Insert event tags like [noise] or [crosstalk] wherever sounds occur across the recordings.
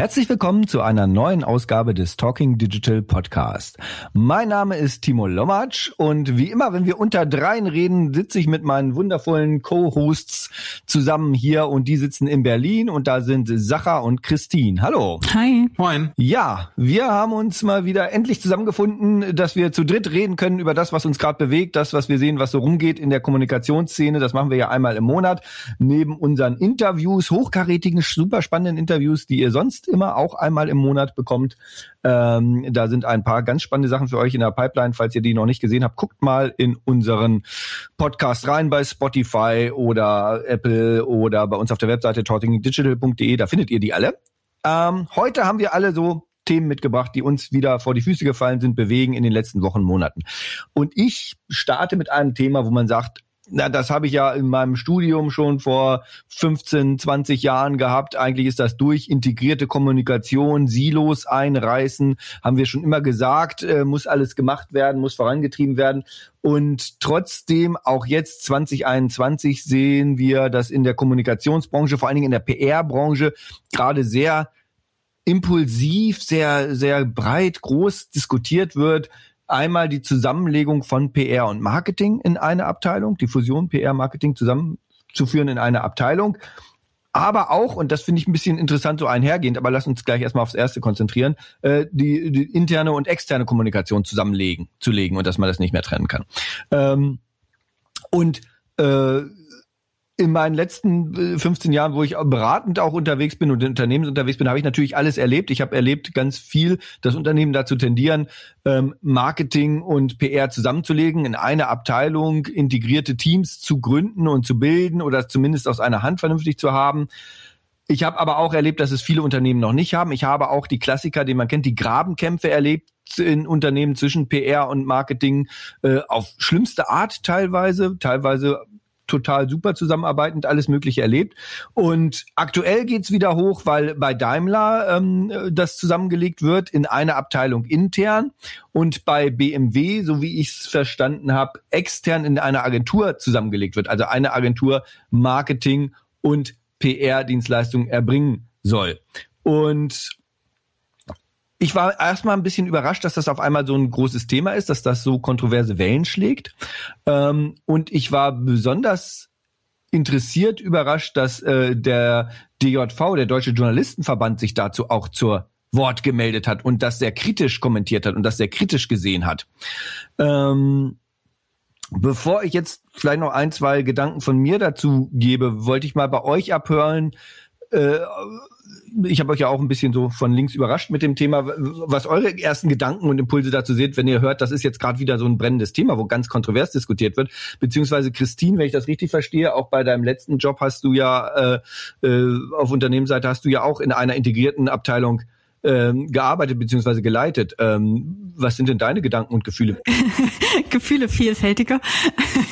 Herzlich willkommen zu einer neuen Ausgabe des Talking Digital Podcast. Mein Name ist Timo Lommatsch und wie immer, wenn wir unter dreien reden, sitze ich mit meinen wundervollen Co-Hosts zusammen hier und die sitzen in Berlin und da sind Sacha und Christine. Hallo. Hi. Moin. Ja, wir haben uns mal wieder endlich zusammengefunden, dass wir zu dritt reden können über das, was uns gerade bewegt, das, was wir sehen, was so rumgeht in der Kommunikationsszene. Das machen wir ja einmal im Monat. Neben unseren Interviews, hochkarätigen, super spannenden Interviews, die ihr sonst immer auch einmal im Monat bekommt. Ähm, da sind ein paar ganz spannende Sachen für euch in der Pipeline. Falls ihr die noch nicht gesehen habt, guckt mal in unseren Podcast rein bei Spotify oder Apple oder bei uns auf der Webseite talkingdigital.de. Da findet ihr die alle. Ähm, heute haben wir alle so Themen mitgebracht, die uns wieder vor die Füße gefallen sind, bewegen in den letzten Wochen, Monaten. Und ich starte mit einem Thema, wo man sagt, na, das habe ich ja in meinem Studium schon vor 15, 20 Jahren gehabt. Eigentlich ist das durch integrierte Kommunikation, Silos einreißen, haben wir schon immer gesagt, äh, muss alles gemacht werden, muss vorangetrieben werden. Und trotzdem, auch jetzt 2021 sehen wir, dass in der Kommunikationsbranche, vor allen Dingen in der PR-Branche, gerade sehr impulsiv, sehr, sehr breit, groß diskutiert wird, einmal die Zusammenlegung von PR und Marketing in eine Abteilung, die Fusion PR-Marketing zusammenzuführen in eine Abteilung. Aber auch, und das finde ich ein bisschen interessant so einhergehend, aber lass uns gleich erstmal aufs Erste konzentrieren, äh, die, die interne und externe Kommunikation zusammenlegen, zu legen und dass man das nicht mehr trennen kann. Ähm, und äh, in meinen letzten 15 äh, Jahren, wo ich beratend auch unterwegs bin und in Unternehmen unterwegs bin, habe ich natürlich alles erlebt. Ich habe erlebt ganz viel, dass Unternehmen dazu tendieren, ähm, Marketing und PR zusammenzulegen, in eine Abteilung integrierte Teams zu gründen und zu bilden oder zumindest aus einer Hand vernünftig zu haben. Ich habe aber auch erlebt, dass es viele Unternehmen noch nicht haben. Ich habe auch die Klassiker, die man kennt, die Grabenkämpfe erlebt in Unternehmen zwischen PR und Marketing äh, auf schlimmste Art teilweise, teilweise total super zusammenarbeitend, alles Mögliche erlebt. Und aktuell geht's wieder hoch, weil bei Daimler ähm, das zusammengelegt wird in einer Abteilung intern und bei BMW, so wie ich es verstanden habe, extern in einer Agentur zusammengelegt wird. Also eine Agentur Marketing und PR-Dienstleistungen erbringen soll. Und ich war erstmal ein bisschen überrascht, dass das auf einmal so ein großes Thema ist, dass das so kontroverse Wellen schlägt. Ähm, und ich war besonders interessiert, überrascht, dass äh, der DJV, der Deutsche Journalistenverband, sich dazu auch zur Wort gemeldet hat und das sehr kritisch kommentiert hat und das sehr kritisch gesehen hat. Ähm, bevor ich jetzt vielleicht noch ein, zwei Gedanken von mir dazu gebe, wollte ich mal bei euch abhören, äh, ich habe euch ja auch ein bisschen so von links überrascht mit dem Thema, was eure ersten Gedanken und Impulse dazu seht, wenn ihr hört, das ist jetzt gerade wieder so ein brennendes Thema, wo ganz kontrovers diskutiert wird. Beziehungsweise Christine, wenn ich das richtig verstehe, auch bei deinem letzten Job hast du ja äh, äh, auf Unternehmensseite hast du ja auch in einer integrierten Abteilung ähm, gearbeitet beziehungsweise geleitet. Ähm, was sind denn deine Gedanken und Gefühle? [laughs] Gefühle vielfältiger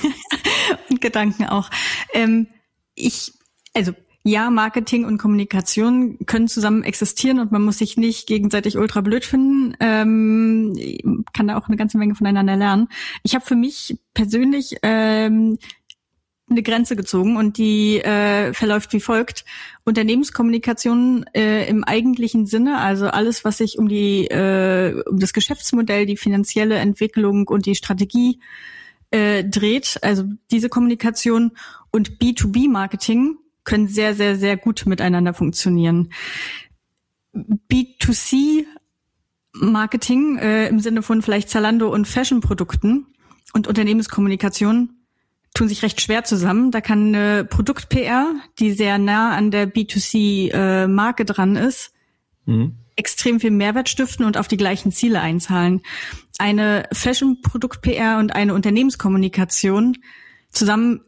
[laughs] und Gedanken auch. Ähm, ich, also ja, Marketing und Kommunikation können zusammen existieren und man muss sich nicht gegenseitig ultra blöd finden. Ähm, kann da auch eine ganze Menge voneinander lernen. Ich habe für mich persönlich ähm, eine Grenze gezogen und die äh, verläuft wie folgt. Unternehmenskommunikation äh, im eigentlichen Sinne, also alles, was sich um die äh, um das Geschäftsmodell, die finanzielle Entwicklung und die Strategie äh, dreht, also diese Kommunikation und B2B-Marketing können sehr, sehr, sehr gut miteinander funktionieren. B2C Marketing äh, im Sinne von vielleicht Zalando und Fashion-Produkten und Unternehmenskommunikation tun sich recht schwer zusammen. Da kann eine Produkt-PR, die sehr nah an der B2C-Marke äh, dran ist, mhm. extrem viel Mehrwert stiften und auf die gleichen Ziele einzahlen. Eine Fashion-Produkt-PR und eine Unternehmenskommunikation zusammen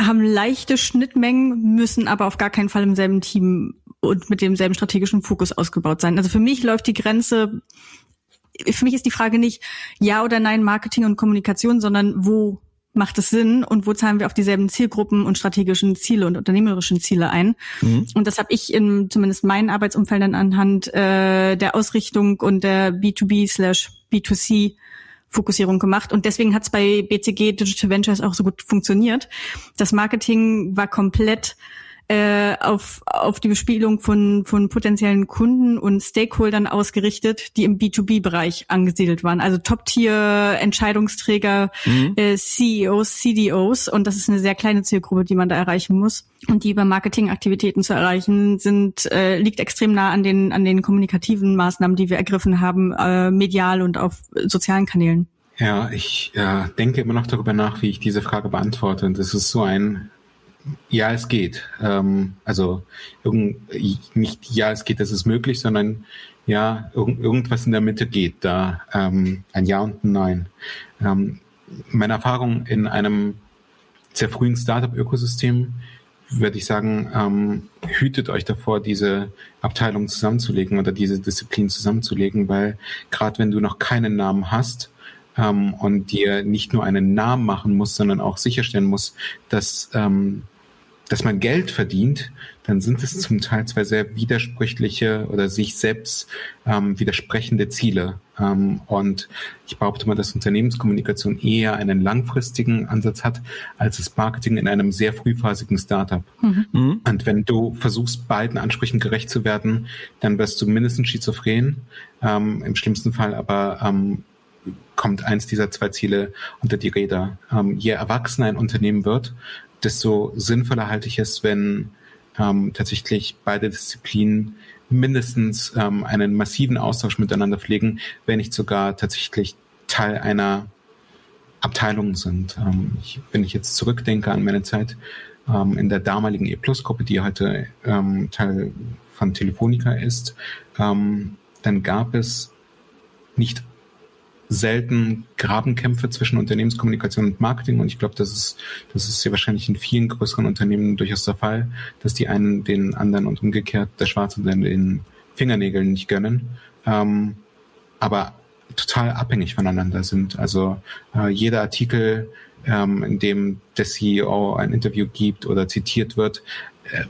haben leichte Schnittmengen, müssen aber auf gar keinen Fall im selben Team und mit demselben strategischen Fokus ausgebaut sein. Also für mich läuft die Grenze, für mich ist die Frage nicht ja oder nein Marketing und Kommunikation, sondern wo macht es Sinn und wo zahlen wir auf dieselben Zielgruppen und strategischen Ziele und unternehmerischen Ziele ein. Mhm. Und das habe ich in zumindest meinen Arbeitsumfeldern anhand äh, der Ausrichtung und der B2B slash B2C Fokussierung gemacht. Und deswegen hat es bei BCG Digital Ventures auch so gut funktioniert. Das Marketing war komplett äh, auf, auf die Bespielung von, von potenziellen Kunden und Stakeholdern ausgerichtet, die im B2B-Bereich angesiedelt waren. Also Top-Tier-Entscheidungsträger, mhm. äh, CEOs, CDOs. Und das ist eine sehr kleine Zielgruppe, die man da erreichen muss. Und die über Marketingaktivitäten zu erreichen, sind, äh, liegt extrem nah an den, an den kommunikativen Maßnahmen, die wir ergriffen haben, äh, medial und auf sozialen Kanälen. Ja, ich äh, denke immer noch darüber nach, wie ich diese Frage beantworte. Und das ist so ein ja, es geht. Ähm, also nicht ja, es geht, das ist möglich, sondern ja, irg irgendwas in der Mitte geht da. Ähm, ein Ja und ein Nein. Ähm, meine Erfahrung in einem sehr frühen Startup-Ökosystem würde ich sagen, ähm, hütet euch davor, diese Abteilung zusammenzulegen oder diese Disziplin zusammenzulegen, weil gerade wenn du noch keinen Namen hast, ähm, und dir nicht nur einen Namen machen musst, sondern auch sicherstellen musst, dass ähm, dass man Geld verdient, dann sind es zum Teil zwei sehr widersprüchliche oder sich selbst ähm, widersprechende Ziele. Ähm, und ich behaupte mal, dass Unternehmenskommunikation eher einen langfristigen Ansatz hat, als das Marketing in einem sehr frühphasigen Startup. Mhm. mhm. Und wenn du versuchst, beiden Ansprüchen gerecht zu werden, dann wirst du mindestens schizophren, ähm, im schlimmsten Fall aber ähm, kommt eins dieser zwei Ziele unter die Räder. Ähm, je erwachsener ein Unternehmen wird, desto sinnvoller halte ich es, wenn ähm, tatsächlich beide Disziplinen mindestens ähm, einen massiven Austausch miteinander pflegen, wenn nicht sogar tatsächlich Teil einer Abteilung sind. Ähm, ich, wenn ich jetzt zurückdenke an meine Zeit ähm, in der damaligen E-Plus-Gruppe, die heute ähm, Teil von Telefonica ist, ähm, dann gab es nicht selten Grabenkämpfe zwischen Unternehmenskommunikation und Marketing und ich glaube, das ist, das ist ja wahrscheinlich in vielen größeren Unternehmen durchaus der Fall, dass die einen den anderen und umgekehrt der Schwarze den Fingernägeln nicht gönnen, ähm, aber total abhängig voneinander sind. Also äh, jeder Artikel, ähm, in dem der CEO ein Interview gibt oder zitiert wird, äh,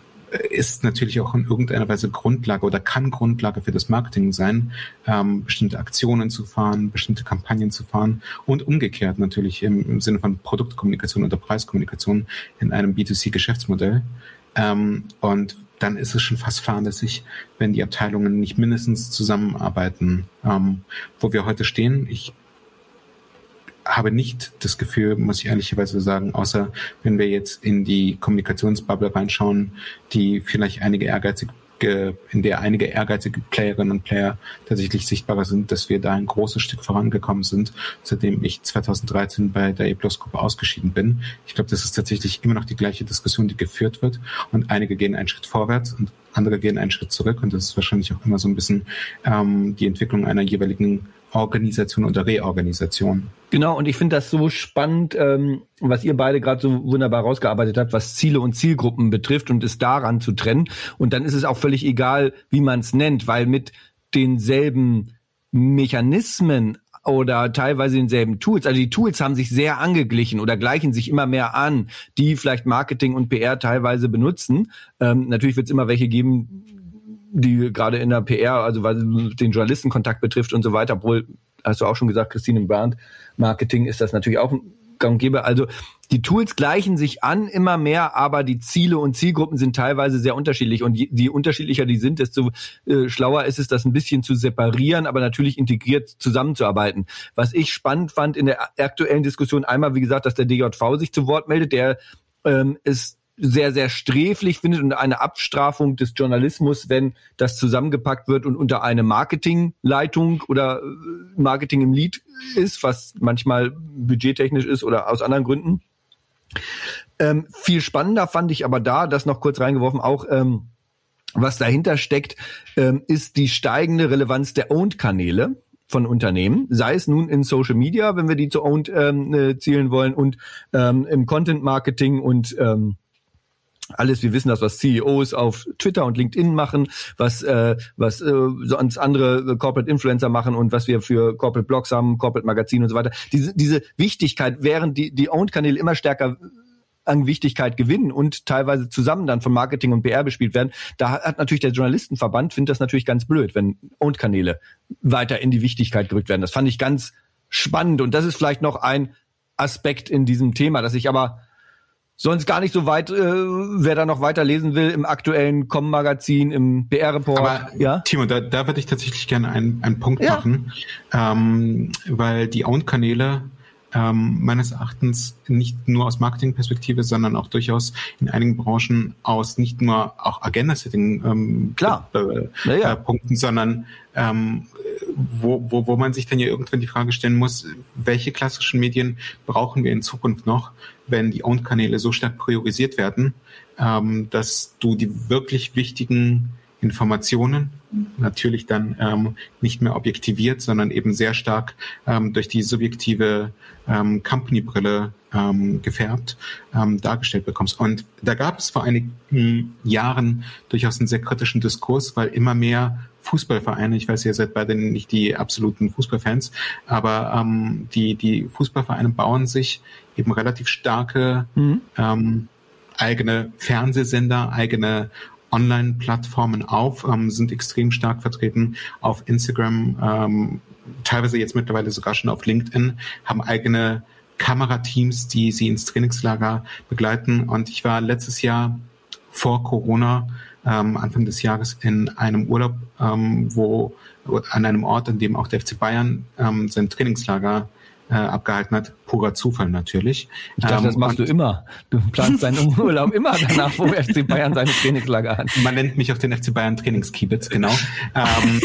ist natürlich auch in irgendeiner Weise Grundlage oder kann Grundlage für das Marketing sein, ähm, bestimmte Aktionen zu fahren, bestimmte Kampagnen zu fahren und umgekehrt natürlich im, im Sinne von Produktkommunikation oder Preiskommunikation in einem B2C-Geschäftsmodell. Ähm, und dann ist es schon fast fahrlässig, wenn die Abteilungen nicht mindestens zusammenarbeiten. Ähm, wo wir heute stehen, ich habe nicht das Gefühl, muss ich ehrlicherweise sagen, außer wenn wir jetzt in die Kommunikationsbubble reinschauen, die vielleicht einige ehrgeizige in der einige ehrgeizige Playerinnen und Player tatsächlich sichtbarer sind, dass wir da ein großes Stück vorangekommen sind, seitdem ich 2013 bei der E-Plus-Gruppe ausgeschieden bin. Ich glaube, das ist tatsächlich immer noch die gleiche Diskussion, die geführt wird und einige gehen einen Schritt vorwärts und andere gehen einen Schritt zurück und das ist wahrscheinlich auch immer so ein bisschen ähm, die Entwicklung einer jeweiligen Organisation oder Reorganisation. Genau, und ich finde das so spannend, ähm, was ihr beide gerade so wunderbar rausgearbeitet habt, was Ziele und Zielgruppen betrifft und es daran zu trennen. Und dann ist es auch völlig egal, wie man es nennt, weil mit denselben Mechanismen oder teilweise denselben Tools. Also die Tools haben sich sehr angeglichen oder gleichen sich immer mehr an, die vielleicht Marketing und PR teilweise benutzen. Ähm, natürlich wird es immer welche geben, die gerade in der PR, also was den Journalistenkontakt betrifft und so weiter, obwohl, hast du auch schon gesagt, Christine Brand, Marketing ist das natürlich auch gang und gäbe. Also die Tools gleichen sich an immer mehr, aber die Ziele und Zielgruppen sind teilweise sehr unterschiedlich. Und je, je unterschiedlicher die sind, desto äh, schlauer ist es, das ein bisschen zu separieren, aber natürlich integriert zusammenzuarbeiten. Was ich spannend fand in der aktuellen Diskussion, einmal, wie gesagt, dass der DJV sich zu Wort meldet, der ähm, ist sehr, sehr sträflich findet und eine Abstrafung des Journalismus, wenn das zusammengepackt wird und unter eine Marketingleitung oder äh, Marketing im Lead ist, was manchmal budgettechnisch ist oder aus anderen Gründen. Ähm, viel spannender fand ich aber da, das noch kurz reingeworfen, auch ähm, was dahinter steckt, ähm, ist die steigende Relevanz der Owned-Kanäle von Unternehmen, sei es nun in Social Media, wenn wir die zu Owned ähm, äh, zielen wollen, und ähm, im Content Marketing und ähm, alles, wir wissen das, was CEOs auf Twitter und LinkedIn machen, was äh, was äh, sonst andere Corporate Influencer machen und was wir für Corporate Blogs haben, Corporate Magazin und so weiter. Diese diese Wichtigkeit, während die die Owned Kanäle immer stärker an Wichtigkeit gewinnen und teilweise zusammen dann von Marketing und PR bespielt werden. Da hat natürlich der Journalistenverband findet das natürlich ganz blöd, wenn Owned Kanäle weiter in die Wichtigkeit gerückt werden. Das fand ich ganz spannend und das ist vielleicht noch ein Aspekt in diesem Thema, dass ich aber sonst gar nicht so weit, äh, wer da noch weiter lesen will, im aktuellen Com-Magazin, im BR-Report. Ja? Timo, da, da würde ich tatsächlich gerne einen, einen Punkt ja. machen, ähm, weil die Owned-Kanäle ähm, meines Erachtens nicht nur aus Marketingperspektive, sondern auch durchaus in einigen Branchen aus nicht nur auch Agenda-Setting ähm, Klar. Äh, ja, ja. Äh, Punkten, sondern ähm, wo, wo, wo man sich dann ja irgendwann die Frage stellen muss, welche klassischen Medien brauchen wir in Zukunft noch, wenn die Owned-Kanäle so stark priorisiert werden, ähm, dass du die wirklich wichtigen Informationen natürlich dann ähm, nicht mehr objektiviert, sondern eben sehr stark ähm, durch die subjektive ähm, Company-Brille ähm, gefärbt ähm, dargestellt bekommst. Und da gab es vor einigen Jahren durchaus einen sehr kritischen Diskurs, weil immer mehr Fußballvereine, ich weiß, ihr seid beide nicht die absoluten Fußballfans, aber ähm, die, die Fußballvereine bauen sich eben relativ starke mhm. ähm, eigene Fernsehsender, eigene Online-Plattformen auf, ähm, sind extrem stark vertreten auf Instagram, ähm, teilweise jetzt mittlerweile sogar schon auf LinkedIn, haben eigene Kamerateams, die sie ins Trainingslager begleiten. Und ich war letztes Jahr vor Corona, ähm, Anfang des Jahres, in einem Urlaub, ähm, wo an einem Ort, an dem auch der FC Bayern ähm, sein Trainingslager äh, abgehalten hat. Purer Zufall natürlich. Ich dachte, ähm, das machst du immer. Du planst deinen [laughs] Urlaub immer danach, wo FC Bayern seine Trainingslager hat. Man nennt mich auch den FC Bayern Trainingskiebitz, genau. ähm,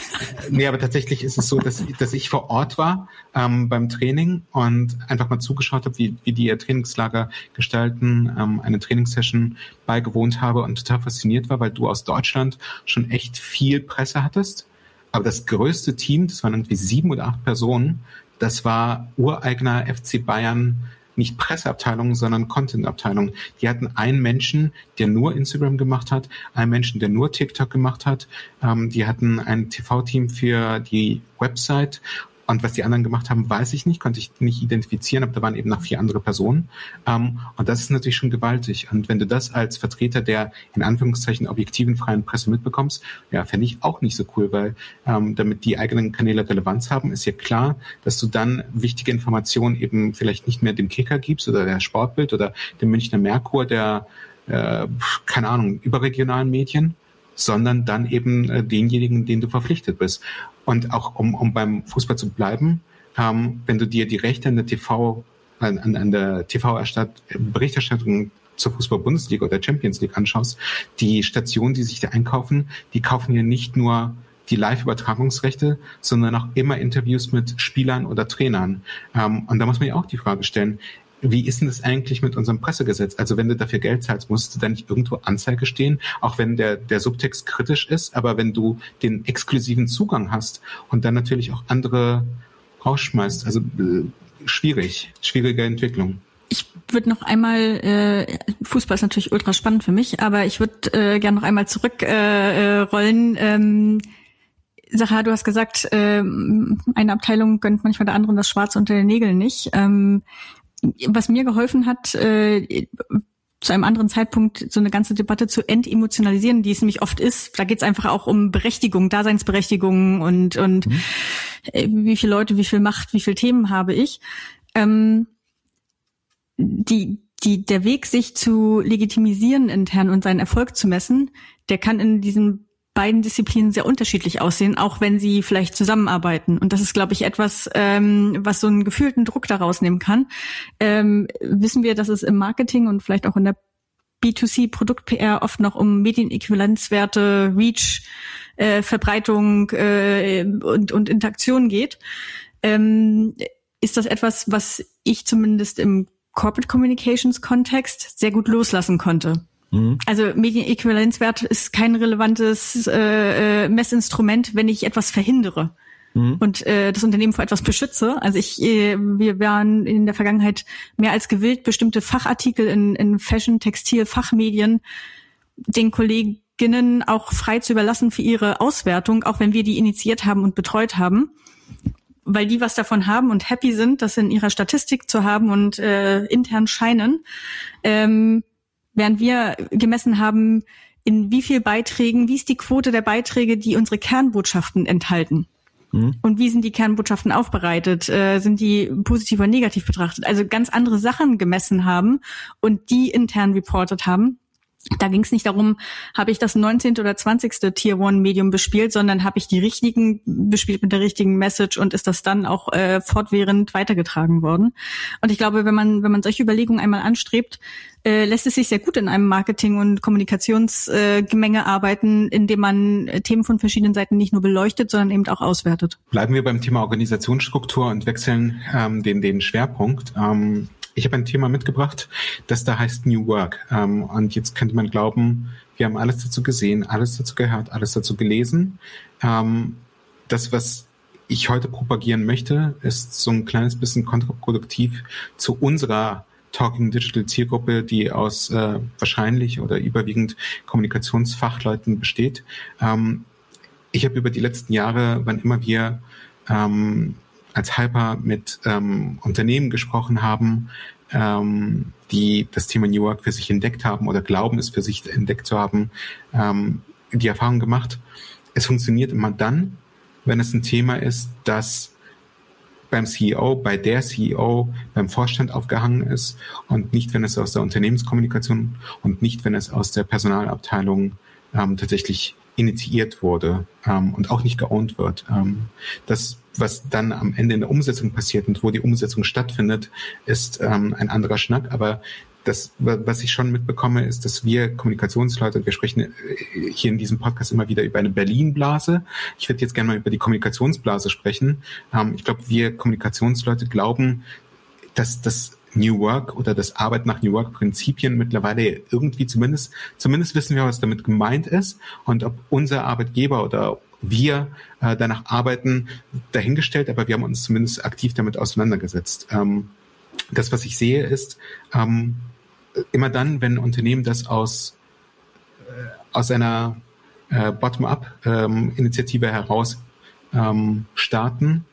[laughs] nee, aber tatsächlich ist es so, dass, dass ich vor Ort war ähm, beim Training und einfach mal zugeschaut habe, wie, wie die ihr Trainingslager gestalten, ähm, eine Trainingssession beigewohnt habe und total fasziniert war, weil du aus Deutschland schon echt viel Presse hattest. Aber das größte Team, das waren irgendwie sieben oder acht Personen, das war ureigener FC Bayern nicht Presseabteilung, sondern Contentabteilung. Die hatten einen Menschen, der nur Instagram gemacht hat, einen Menschen, der nur TikTok gemacht hat. Ähm, die hatten ein TV-Team für die Website und was die anderen gemacht haben, weiß ich nicht, konnte ich nicht identifizieren, aber da waren eben noch vier andere Personen. Ähm, und das ist natürlich schon gewaltig. Und wenn du das als Vertreter der in Anführungszeichen objektiven freien Presse mitbekommst, ja, fände ich auch nicht so cool, weil ähm, damit die eigenen Kanäle Relevanz haben, ist ja klar, dass du dann wichtige Informationen eben vielleicht nicht mehr dem Kicker gibst oder der Sportbild oder dem Münchner Merkur, der äh, keine Ahnung, überregionalen Medien, sondern dann eben äh, denjenigen, den du verpflichtet bist. Und auch um, um beim Fußball zu bleiben, ähm, wenn du dir die Rechte an der TV, an, an der TV-Berichterstattung zur Fußball-Bundesliga oder Champions League anschaust, die Stationen, die sich da einkaufen, die kaufen ja nicht nur die Live-Übertragungsrechte, sondern auch immer Interviews mit Spielern oder Trainern. Ähm, und da muss man ja auch die Frage stellen, wie ist denn das eigentlich mit unserem Pressegesetz? Also wenn du dafür Geld zahlst, musst du da nicht irgendwo Anzeige stehen, auch wenn der, der Subtext kritisch ist, aber wenn du den exklusiven Zugang hast und dann natürlich auch andere rausschmeißt, also äh, schwierig, schwierige Entwicklung. Ich würde noch einmal, äh, Fußball ist natürlich ultra spannend für mich, aber ich würde äh, gerne noch einmal zurückrollen. Äh, ähm, Sacha, du hast gesagt, äh, eine Abteilung gönnt manchmal der anderen das Schwarz unter den Nägeln nicht. Ähm, was mir geholfen hat, äh, zu einem anderen Zeitpunkt so eine ganze Debatte zu entemotionalisieren, die es nämlich oft ist. Da geht es einfach auch um Berechtigung, Daseinsberechtigung und, und mhm. äh, wie viele Leute, wie viel Macht, wie viele Themen habe ich. Ähm, die, die, der Weg, sich zu legitimisieren intern und seinen Erfolg zu messen, der kann in diesem beiden Disziplinen sehr unterschiedlich aussehen, auch wenn sie vielleicht zusammenarbeiten. Und das ist, glaube ich, etwas, ähm, was so einen gefühlten Druck daraus nehmen kann. Ähm, wissen wir, dass es im Marketing und vielleicht auch in der B2C-Produkt-PR oft noch um Medienäquivalenzwerte, Reach, äh, Verbreitung äh, und, und Interaktion geht. Ähm, ist das etwas, was ich zumindest im Corporate Communications Kontext sehr gut loslassen konnte? Mhm. Also Medienäquivalenzwert ist kein relevantes äh, äh, Messinstrument, wenn ich etwas verhindere. mhm. und äh, das Unternehmen vor etwas beschütze. Also ich, äh, wir waren in der Vergangenheit mehr als gewillt, bestimmte Fachartikel in, in Fashion, Textil, Fachmedien den Kolleginnen auch frei zu überlassen für ihre Auswertung, auch wenn wir die initiiert haben und betreut haben weil die was davon haben und happy sind, das in ihrer Statistik zu haben und äh, intern scheinen, ähm, während wir gemessen haben, in wie viel Beiträgen, wie ist die Quote der Beiträge, die unsere Kernbotschaften enthalten. Mhm. Und wie sind die Kernbotschaften aufbereitet? Äh, sind die positiv oder negativ betrachtet? Also ganz andere Sachen gemessen haben und die intern reported haben da ging es nicht darum, habe ich das 19. oder 20. Tier One Medium bespielt, sondern habe ich die richtigen bespielt mit der richtigen Message und ist das dann auch äh, fortwährend weitergetragen worden. Und ich glaube, wenn man wenn man solche Überlegungen einmal anstrebt, äh, lässt es sich sehr gut in einem Marketing- und Kommunikationsgemenge äh, arbeiten, indem man Themen von verschiedenen Seiten nicht nur beleuchtet, sondern eben auch auswertet. Bleiben wir beim Thema Organisationsstruktur und wechseln ähm, den den Schwerpunkt. Ähm ich habe ein Thema mitgebracht, das da heißt New Work. Ähm, und jetzt könnte man glauben, wir haben alles dazu gesehen, alles dazu gehört, alles dazu gelesen. Ähm, das, was ich heute propagieren möchte, ist so ein kleines bisschen kontraproduktiv zu unserer Talking Digital Zielgruppe, die aus äh, wahrscheinlich oder überwiegend Kommunikationsfachleuten besteht. Ähm, ich habe über die letzten Jahre, wann immer wir ähm, Hyper mit ähm, Unternehmen gesprochen haben, ähm, die das Thema New Work für sich entdeckt haben oder glauben, es für sich entdeckt zu haben, ähm, die Erfahrung gemacht. Es funktioniert immer dann, wenn es ein Thema ist, das beim CEO, bei der CEO, beim Vorstand aufgehangen ist und nicht, wenn es aus der Unternehmenskommunikation und nicht, wenn es aus der Personalabteilung ähm, tatsächlich initiiert wurde ähm, und auch nicht geowned wird. Ähm, das was dann am Ende in der Umsetzung passiert und wo die Umsetzung stattfindet, ist ähm, ein anderer Schnack. Aber das, was ich schon mitbekomme, ist, dass wir Kommunikationsleute, wir sprechen äh, hier in diesem Podcast immer wieder über eine Berlin-Blase. Ich würde jetzt gerne mal über die Kommunikationsblase sprechen. Ähm, ich glaube, wir Kommunikationsleute glauben, dass das New Work oder das Arbeit nach New Work Prinzipien mittlerweile irgendwie zumindest, zumindest wissen wir, was damit gemeint ist und ob unser Arbeitgeber oder wir äh, danach arbeiten, dahingestellt, aber wir haben uns zumindest aktiv damit auseinandergesetzt. Ähm, das, was ich sehe, ist ähm, immer dann, wenn Unternehmen das aus, äh, aus einer äh, Bottom-up-Initiative ähm, heraus ähm, starten,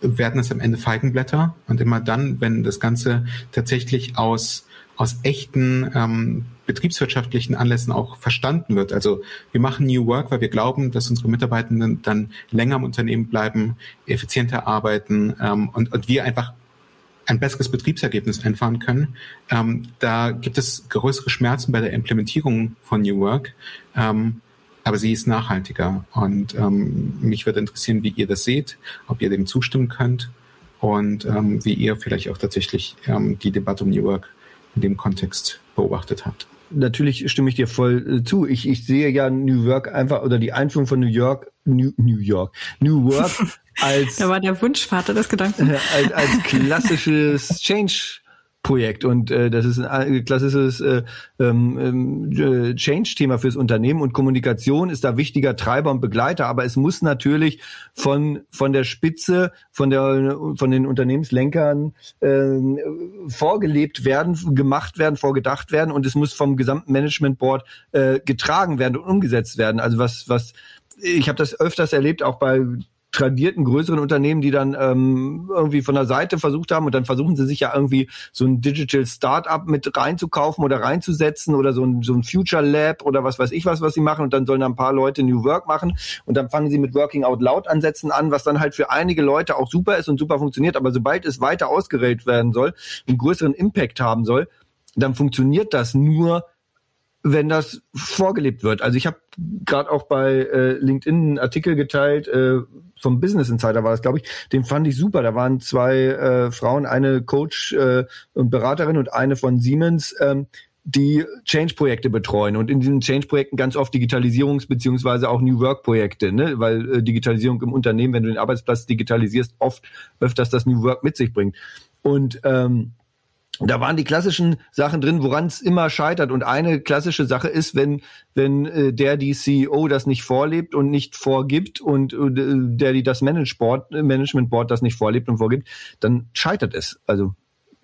werden es am Ende Feigenblätter. Und immer dann, wenn das Ganze tatsächlich aus, aus echten ähm, betriebswirtschaftlichen Anlässen auch verstanden wird. Also wir machen New Work, weil wir glauben, dass unsere Mitarbeitenden dann länger im Unternehmen bleiben, effizienter arbeiten ähm, und, und wir einfach ein besseres Betriebsergebnis einfahren können. Ähm, da gibt es größere Schmerzen bei der Implementierung von New Work, ähm, aber sie ist nachhaltiger. Und ähm, mich würde interessieren, wie ihr das seht, ob ihr dem zustimmen könnt und ähm, wie ihr vielleicht auch tatsächlich ähm, die Debatte um New Work in dem Kontext beobachtet habt natürlich stimme ich dir voll äh, zu. Ich, ich sehe ja New York einfach oder die Einführung von New York, New, New York, New Work [laughs] als. da war der Wunschvater des Gedanken. [laughs] Als, als klassisches Change Projekt. Und äh, das ist ein klassisches äh, ähm, ähm, äh, Change-Thema fürs Unternehmen. Und Kommunikation ist da wichtiger Treiber und Begleiter, aber es muss natürlich von von der Spitze, von der von den Unternehmenslenkern äh, vorgelebt werden, gemacht werden, vorgedacht werden. Und es muss vom gesamten Management Board äh, getragen werden und umgesetzt werden. Also was was ich habe das öfters erlebt, auch bei tradierten größeren Unternehmen, die dann ähm, irgendwie von der Seite versucht haben und dann versuchen sie sich ja irgendwie so ein Digital Startup mit reinzukaufen oder reinzusetzen oder so ein, so ein Future Lab oder was weiß ich was, was sie machen und dann sollen da ein paar Leute New Work machen und dann fangen sie mit Working Out Loud Ansätzen an, was dann halt für einige Leute auch super ist und super funktioniert, aber sobald es weiter ausgerollt werden soll, einen größeren Impact haben soll, dann funktioniert das nur wenn das vorgelebt wird. Also ich habe gerade auch bei äh, LinkedIn einen Artikel geteilt, äh, vom Business Insider war das, glaube ich. Den fand ich super. Da waren zwei äh, Frauen, eine Coach äh, und Beraterin und eine von Siemens, ähm, die Change-Projekte betreuen und in diesen Change-Projekten ganz oft Digitalisierungs- beziehungsweise auch New Work-Projekte, ne? weil äh, Digitalisierung im Unternehmen, wenn du den Arbeitsplatz digitalisierst, oft öfters das New Work mit sich bringt. Und ähm, da waren die klassischen Sachen drin, woran es immer scheitert. Und eine klassische Sache ist, wenn, wenn äh, der die CEO das nicht vorlebt und nicht vorgibt und äh, der die das Management, Management Board das nicht vorlebt und vorgibt, dann scheitert es. Also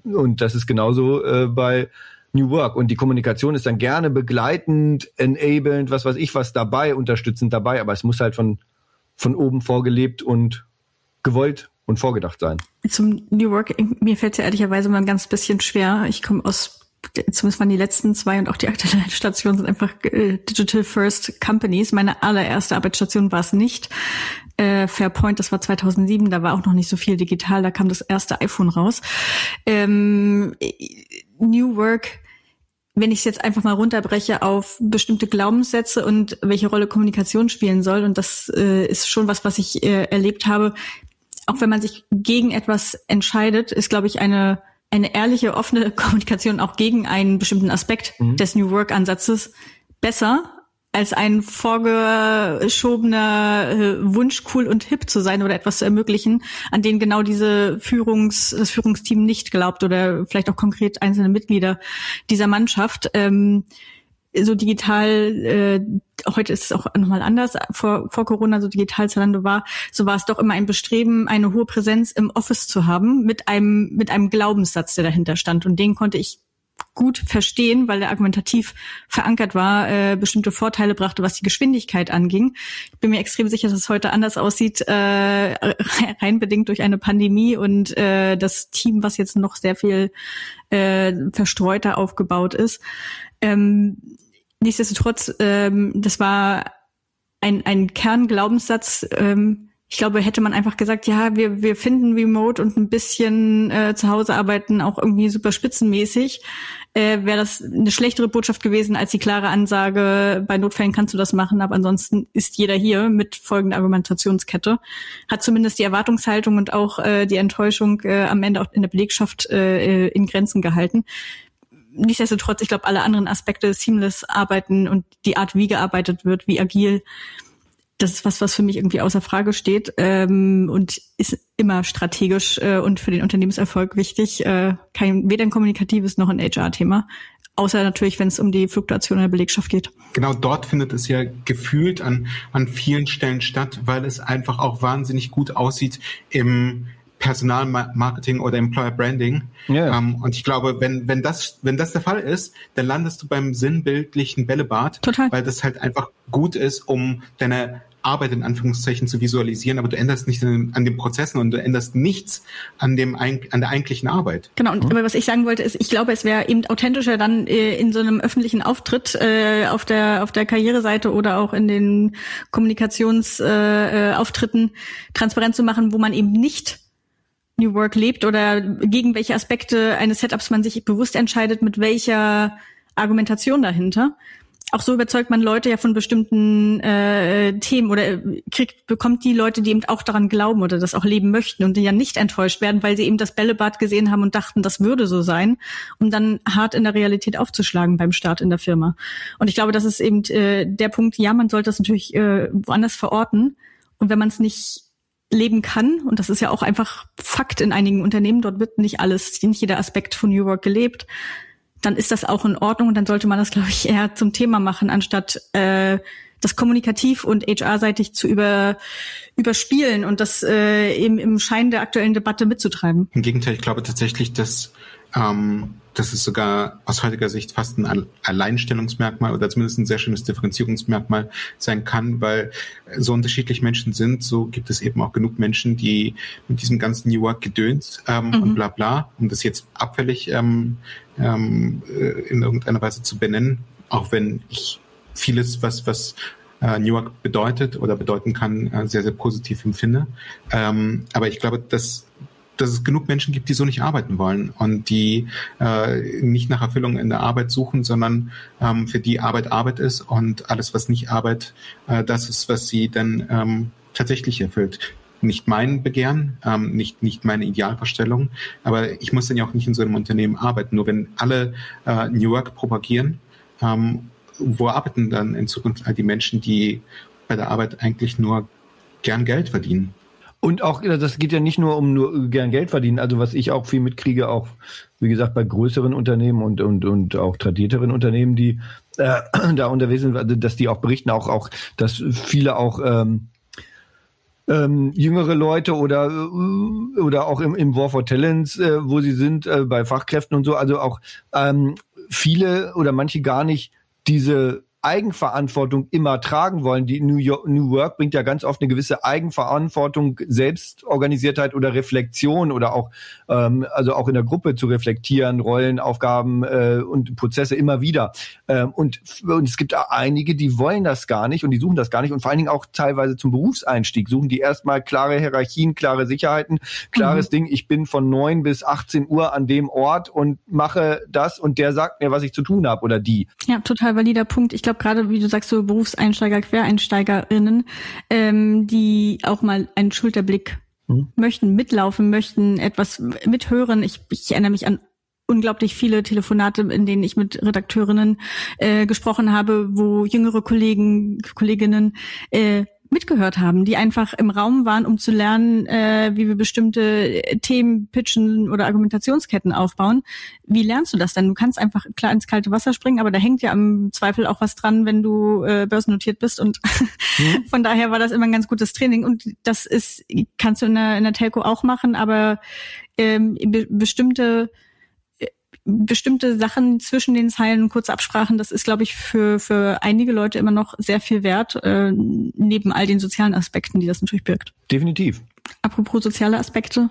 und das ist genauso äh, bei New Work. Und die Kommunikation ist dann gerne begleitend, enablend, was weiß ich was dabei, unterstützend dabei, aber es muss halt von, von oben vorgelebt und gewollt und vorgedacht sein. Zum New Work, mir fällt es ja ehrlicherweise mal ein ganz bisschen schwer. Ich komme aus, zumindest waren die letzten zwei und auch die aktuelle [laughs] Station sind einfach äh, Digital First Companies. Meine allererste Arbeitsstation war es nicht. Äh, Fairpoint, das war 2007, da war auch noch nicht so viel digital, da kam das erste iPhone raus. Ähm, New Work wenn ich es jetzt einfach mal runterbreche auf bestimmte Glaubenssätze und welche Rolle Kommunikation spielen soll, und das äh, ist schon was, was ich äh, erlebt habe, auch wenn man sich gegen etwas entscheidet, ist, glaube ich, eine, eine ehrliche, offene [laughs] Kommunikation auch gegen einen bestimmten Aspekt mhm. des New Work-Ansatzes besser als ein vorgeschobener äh, Wunsch, cool und hip zu sein oder etwas zu ermöglichen, an den genau diese Führungs, das Führungsteam nicht glaubt oder vielleicht auch konkret einzelne Mitglieder dieser Mannschaft. Ähm, so digital, äh, heute ist es auch nochmal anders, vor, vor Corona so digital Zalando war, so war es doch immer ein Bestreben, eine hohe Präsenz im Office zu haben, mit einem, mit einem Glaubenssatz, der dahinter stand. Und den konnte ich gut verstehen, weil er argumentativ verankert war, äh, bestimmte Vorteile brachte, was die Geschwindigkeit anging. Ich bin mir extrem sicher, dass es heute anders aussieht, äh, [laughs] rein bedingt durch eine Pandemie und äh, das Team, was jetzt noch sehr viel äh, verstreuter aufgebaut ist. Ähm, nichtsdestotrotz, ähm, das war ein, ein Kernglaubenssatz, ähm, ich glaube, hätte man einfach gesagt, ja, wir, wir finden Remote und ein bisschen äh, zu Hause arbeiten auch irgendwie super spitzenmäßig, äh, wäre das eine schlechtere Botschaft gewesen als die klare Ansage, bei Notfällen kannst du das machen, aber ansonsten ist jeder hier mit folgender Argumentationskette. Hat zumindest die Erwartungshaltung und auch äh, die Enttäuschung äh, am Ende auch in der Belegschaft äh, in Grenzen gehalten nichtsdestotrotz, ich glaube, alle anderen Aspekte, seamless arbeiten und die Art, wie gearbeitet wird, wie agil, das ist was, was für mich irgendwie außer Frage steht ähm, und ist immer strategisch äh, und für den Unternehmenserfolg wichtig. Äh, kein weder ein kommunikatives noch ein HR-Thema. Außer natürlich, wenn es um die Fluktuation der Belegschaft geht. Genau dort findet es ja gefühlt an, an vielen Stellen statt, weil es einfach auch wahnsinnig gut aussieht im Personalmarketing oder Employer Branding. Yeah. Ähm, und ich glaube, wenn, wenn das, wenn das der Fall ist, dann landest du beim sinnbildlichen Bällebad, Total. weil das halt einfach gut ist, um deine Arbeit in Anführungszeichen zu visualisieren, aber du änderst nicht an den Prozessen und du änderst nichts an dem an der eigentlichen Arbeit. Genau. Und mhm. was ich sagen wollte ist, ich glaube, es wäre eben authentischer dann äh, in so einem öffentlichen Auftritt äh, auf der auf der Karriereseite oder auch in den Kommunikationsauftritten äh, transparent zu machen, wo man eben nicht New Work lebt oder gegen welche Aspekte eines Setups man sich bewusst entscheidet, mit welcher Argumentation dahinter auch so überzeugt man Leute ja von bestimmten äh, Themen oder kriegt, bekommt die Leute, die eben auch daran glauben oder das auch leben möchten und die ja nicht enttäuscht werden, weil sie eben das Bällebad gesehen haben und dachten, das würde so sein, um dann hart in der Realität aufzuschlagen beim Start in der Firma. Und ich glaube, das ist eben äh, der Punkt, ja, man sollte das natürlich äh, woanders verorten. Und wenn man es nicht leben kann, und das ist ja auch einfach Fakt in einigen Unternehmen, dort wird nicht alles, nicht jeder Aspekt von New Work gelebt, dann ist das auch in Ordnung. Und dann sollte man das, glaube ich, eher zum Thema machen, anstatt äh, das kommunikativ und HR-seitig zu über, überspielen und das äh, eben im Schein der aktuellen Debatte mitzutreiben. Im Gegenteil, ich glaube tatsächlich, dass ähm, das ist sogar aus heutiger Sicht fast ein Alleinstellungsmerkmal oder zumindest ein sehr schönes Differenzierungsmerkmal sein kann, weil so unterschiedlich Menschen sind, so gibt es eben auch genug Menschen, die mit diesem ganzen New Work Gedöns ähm, mhm. und bla bla, um das jetzt abfällig ähm, ähm, äh, in irgendeiner Weise zu benennen, auch wenn ich vieles, was, was äh, New York bedeutet oder bedeuten kann, äh, sehr, sehr positiv empfinde. Ähm, aber ich glaube, dass dass es genug Menschen gibt, die so nicht arbeiten wollen und die äh, nicht nach Erfüllung in der Arbeit suchen, sondern ähm, für die Arbeit Arbeit ist und alles, was nicht Arbeit, äh, das ist, was sie dann ähm, tatsächlich erfüllt nicht mein Begehren, ähm, nicht, nicht meine Idealvorstellung, aber ich muss dann ja auch nicht in so einem Unternehmen arbeiten. Nur wenn alle äh, New Work propagieren, ähm, wo arbeiten dann in Zukunft all die Menschen, die bei der Arbeit eigentlich nur gern Geld verdienen? Und auch, das geht ja nicht nur um nur gern Geld verdienen. Also was ich auch viel mitkriege, auch wie gesagt bei größeren Unternehmen und und und auch tradierteren Unternehmen, die äh, [clears throat] da unterwegs sind, also, dass die auch berichten, auch auch, dass viele auch ähm, ähm, jüngere Leute oder äh, oder auch im, im War for Talents, äh, wo sie sind, äh, bei Fachkräften und so, also auch ähm, viele oder manche gar nicht diese Eigenverantwortung immer tragen wollen. Die New, York, New Work bringt ja ganz oft eine gewisse Eigenverantwortung, Selbstorganisiertheit oder Reflexion oder auch ähm, also auch in der Gruppe zu reflektieren, Rollen, Aufgaben äh, und Prozesse immer wieder. Ähm, und, und es gibt einige, die wollen das gar nicht und die suchen das gar nicht und vor allen Dingen auch teilweise zum Berufseinstieg suchen die erstmal klare Hierarchien, klare Sicherheiten, klares mhm. Ding. Ich bin von neun bis 18 Uhr an dem Ort und mache das und der sagt mir, was ich zu tun habe oder die. Ja, total valider Punkt. Ich glaube glaube gerade, wie du sagst, so Berufseinsteiger, Quereinsteigerinnen, ähm, die auch mal einen Schulterblick mhm. möchten, mitlaufen möchten, etwas mithören. Ich, ich erinnere mich an unglaublich viele Telefonate, in denen ich mit Redakteurinnen äh, gesprochen habe, wo jüngere Kollegen, Kolleginnen äh, mitgehört haben, die einfach im Raum waren, um zu lernen, äh, wie wir bestimmte Themen pitchen oder Argumentationsketten aufbauen. Wie lernst du das denn? Du kannst einfach klar ins kalte Wasser springen, aber da hängt ja im Zweifel auch was dran, wenn du äh, börsennotiert bist. Und mhm. [laughs] von daher war das immer ein ganz gutes Training. Und das ist, kannst du in der, in der Telco auch machen, aber ähm, be bestimmte bestimmte Sachen zwischen den Zeilen, kurze Absprachen, das ist, glaube ich, für, für einige Leute immer noch sehr viel wert, äh, neben all den sozialen Aspekten, die das natürlich birgt. Definitiv. Apropos soziale Aspekte,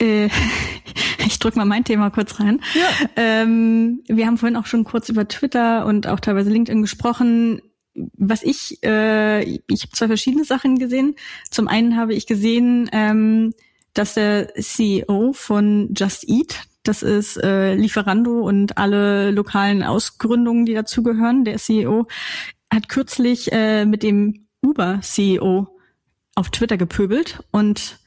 äh, [laughs] ich drück mal mein Thema kurz rein. Ja. Ähm, wir haben vorhin auch schon kurz über Twitter und auch teilweise LinkedIn gesprochen. Was ich, äh, ich habe zwei verschiedene Sachen gesehen. Zum einen habe ich gesehen, ähm, dass der CEO von Just Eat, das ist äh, Lieferando und alle lokalen Ausgründungen, die dazugehören. Der CEO hat kürzlich äh, mit dem Uber-CEO auf Twitter gepöbelt und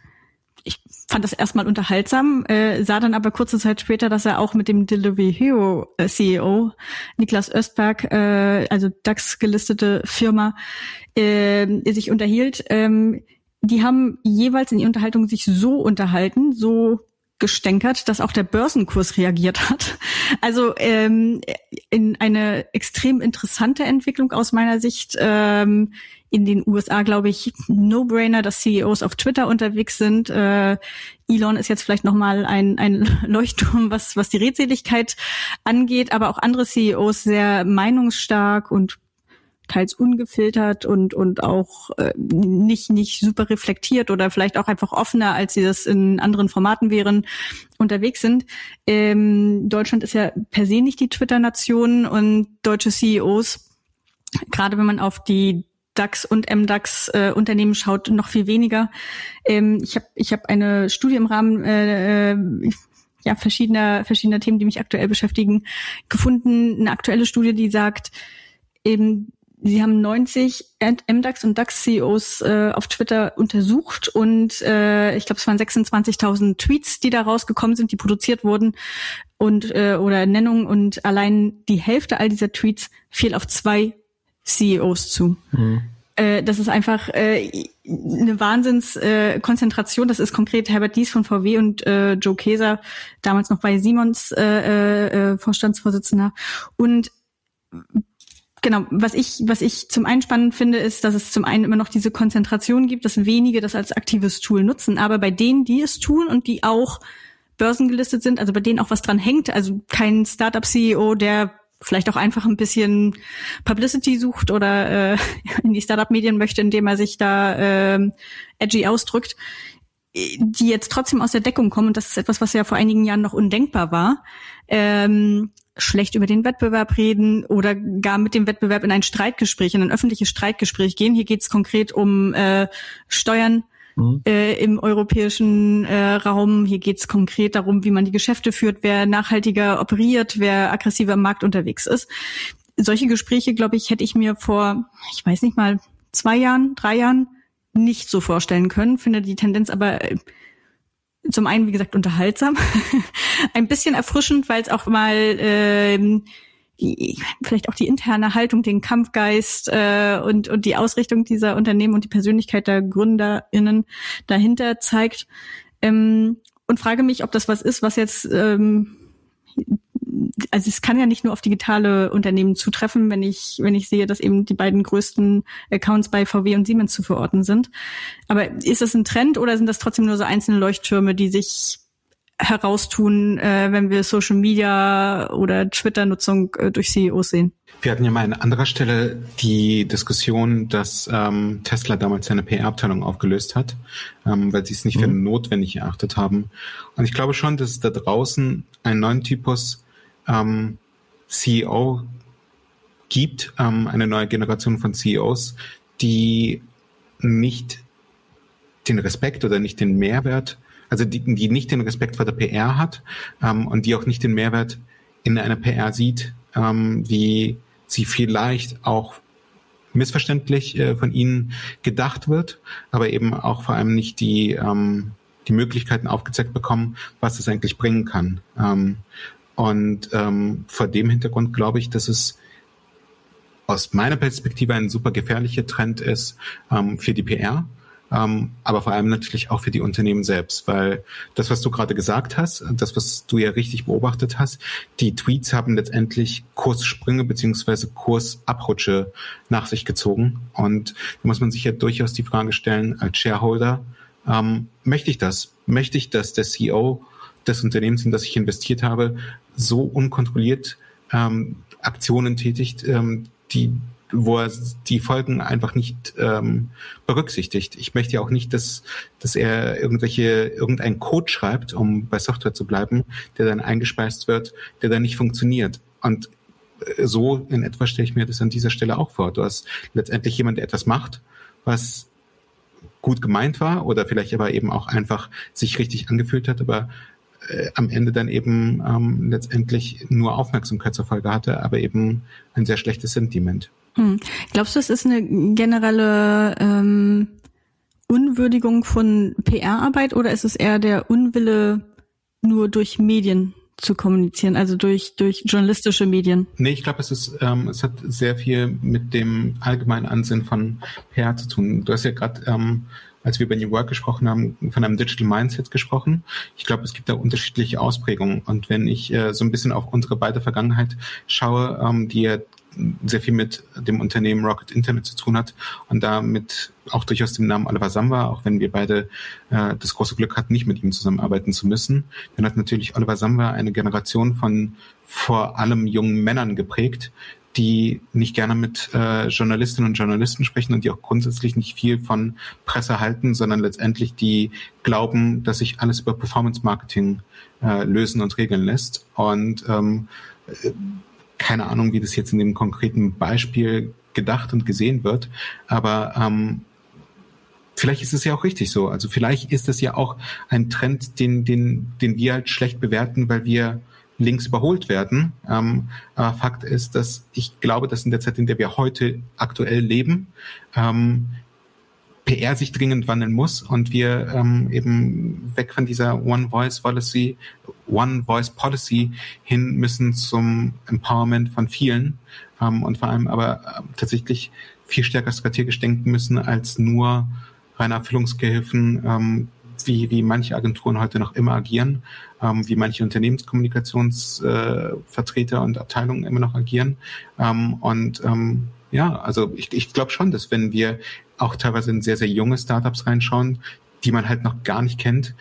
ich fand das erstmal unterhaltsam, äh, sah dann aber kurze Zeit später, dass er auch mit dem Delivery Hero äh, CEO Niklas Östberg, äh, also DAX gelistete Firma, äh, sich unterhielt. Ähm, die haben jeweils in die Unterhaltung sich so unterhalten, so gestänkert, dass auch der Börsenkurs reagiert hat. Also ähm, in eine extrem interessante Entwicklung aus meiner Sicht. Ähm, in den USA, glaube ich, No-Brainer, dass CEOs auf Twitter unterwegs sind. Äh, Elon ist jetzt vielleicht nochmal ein, ein [laughs] Leuchtturm, was, was die Redseligkeit angeht, aber auch andere CEOs sehr meinungsstark und teils ungefiltert und und auch äh, nicht nicht super reflektiert oder vielleicht auch einfach offener, als sie das in anderen Formaten wären, unterwegs sind. Ähm, Deutschland ist ja per se nicht die Twitter-Nation und deutsche CEOs, gerade wenn man auf die DAX und MDAX äh, Unternehmen schaut, noch viel weniger. Ähm, ich habe ich hab eine Studie im Rahmen äh, äh, ja, verschiedener, verschiedener Themen, die mich aktuell beschäftigen, gefunden. Eine aktuelle Studie, die sagt, eben Sie haben 90 MDAX und DAX-CEOs äh, auf Twitter untersucht und äh, ich glaube, es waren 26.000 Tweets, die da rausgekommen sind, die produziert wurden und äh, oder Nennungen und allein die Hälfte all dieser Tweets fiel auf zwei CEOs zu. Mhm. Äh, das ist einfach äh, eine Wahnsinnskonzentration. Äh, das ist konkret Herbert Dies von VW und äh, Joe Keser, damals noch bei Simons äh, äh, Vorstandsvorsitzender. Und genau, was ich, was ich zum einen spannend finde, ist, dass es zum einen immer noch diese Konzentration gibt, dass wenige das als aktives Tool nutzen. Aber bei denen, die es tun und die auch börsengelistet sind, also bei denen auch was dran hängt, also kein Startup-CEO, der vielleicht auch einfach ein bisschen Publicity sucht oder äh, [laughs] in die Startup-Medien möchte, indem er sich da äh, edgy ausdrückt, die jetzt trotzdem aus der Deckung kommen, und das ist etwas, was ja vor einigen Jahren noch undenkbar war, ähm, schlecht über den Wettbewerb reden oder gar mit dem Wettbewerb in ein Streitgespräch, in ein öffentliches Streitgespräch gehen. Hier geht es konkret um äh, Steuern mhm. äh, im europäischen äh, Raum. Hier geht es konkret darum, wie man die Geschäfte führt, wer nachhaltiger operiert, wer aggressiver am Markt unterwegs ist. Solche Gespräche, glaube ich, hätte ich mir vor, ich weiß nicht mal, zwei Jahren, drei Jahren nicht so vorstellen können. Finde die Tendenz aber äh, zum einen, wie gesagt, unterhaltsam, [laughs] ein bisschen erfrischend, weil es auch mal ähm, vielleicht auch die interne Haltung, den Kampfgeist äh, und, und die Ausrichtung dieser Unternehmen und die Persönlichkeit der GründerInnen dahinter zeigt. Ähm, und frage mich, ob das was ist, was jetzt ähm, also es kann ja nicht nur auf digitale Unternehmen zutreffen, wenn ich, wenn ich sehe, dass eben die beiden größten Accounts bei VW und Siemens zu verorten sind. Aber ist das ein Trend oder sind das trotzdem nur so einzelne Leuchttürme, die sich heraustun, äh, wenn wir Social Media oder Twitter-Nutzung äh, durch CEOs sehen? Wir hatten ja mal an anderer Stelle die Diskussion, dass ähm, Tesla damals seine PR-Abteilung aufgelöst hat, ähm, weil sie es nicht mhm. für notwendig erachtet haben. Und ich glaube schon, dass es da draußen einen neuen Typus ähm, CEO gibt, ähm, eine neue Generation von CEOs, die nicht den Respekt oder nicht den Mehrwert, also die, die nicht den Respekt vor der PR hat ähm, und die auch nicht den Mehrwert in einer PR sieht, ähm, wie sie vielleicht auch missverständlich äh, von ihnen gedacht wird, aber eben auch vor allem nicht die, ähm, die Möglichkeiten aufgezeigt bekommen, was es eigentlich bringen kann. Ähm, und ähm, vor dem Hintergrund glaube ich, dass es aus meiner Perspektive ein super gefährlicher Trend ist ähm, für die PR, ähm, aber vor allem natürlich auch für die Unternehmen selbst, weil das, was du gerade gesagt hast, das, was du ja richtig beobachtet hast, die Tweets haben letztendlich Kurssprünge beziehungsweise Kursabrutsche nach sich gezogen und da muss man sich ja durchaus die Frage stellen als Shareholder, ähm, möchte ich das? Möchte ich, dass der CEO des Unternehmens, in das ich investiert habe, so unkontrolliert ähm, Aktionen tätigt, ähm, die wo er die Folgen einfach nicht ähm, berücksichtigt. Ich möchte ja auch nicht, dass, dass er irgendwelche, irgendeinen Code schreibt, um bei Software zu bleiben, der dann eingespeist wird, der dann nicht funktioniert. Und äh, so in etwa stelle ich mir das an dieser Stelle auch vor. Du hast letztendlich jemand, der etwas macht, was gut gemeint war oder vielleicht aber eben auch einfach sich richtig angefühlt hat, aber äh, am Ende dann eben ähm, letztendlich nur Aufmerksamkeit zur Folge hatte, aber eben ein sehr schlechtes Sentiment. Hm. Glaubst du, es ist eine generelle ähm, Unwürdigung von PR-Arbeit oder ist es eher der Unwille, nur durch Medien zu kommunizieren, also durch, durch journalistische Medien? Nee, ich glaube, es ist, ähm, es hat sehr viel mit dem allgemeinen Ansinn von PR zu tun. Du hast ja gerade ähm, als wir über New Work gesprochen haben, von einem Digital Mindset gesprochen. Ich glaube, es gibt da unterschiedliche Ausprägungen. Und wenn ich äh, so ein bisschen auf unsere beide Vergangenheit schaue, ähm, die ja sehr viel mit dem Unternehmen Rocket Internet zu tun hat und damit auch durchaus dem Namen Oliver Samba, auch wenn wir beide äh, das große Glück hatten, nicht mit ihm zusammenarbeiten zu müssen. Dann hat natürlich Oliver Samba eine Generation von vor allem jungen Männern geprägt, die nicht gerne mit äh, Journalistinnen und Journalisten sprechen und die auch grundsätzlich nicht viel von Presse halten, sondern letztendlich die glauben, dass sich alles über Performance Marketing äh, lösen und regeln lässt. Und ähm, äh, keine Ahnung, wie das jetzt in dem konkreten Beispiel gedacht und gesehen wird, aber ähm, vielleicht ist es ja auch richtig so. Also vielleicht ist es ja auch ein Trend, den, den, den wir halt schlecht bewerten, weil wir links überholt werden. Ähm, aber Fakt ist, dass ich glaube, dass in der Zeit, in der wir heute aktuell leben, ähm, PR sich dringend wandeln muss und wir ähm, eben weg von dieser One Voice Policy, One Voice Policy hin müssen zum Empowerment von vielen ähm, und vor allem aber äh, tatsächlich viel stärker strategisch denken müssen als nur reiner Erfüllungsgehilfen, ähm, wie, wie manche Agenturen heute noch immer agieren, ähm, wie manche Unternehmenskommunikationsvertreter äh, und Abteilungen immer noch agieren. Ähm, und ähm, ja, also ich, ich glaube schon, dass wenn wir auch teilweise in sehr, sehr junge Startups reinschauen, die man halt noch gar nicht kennt,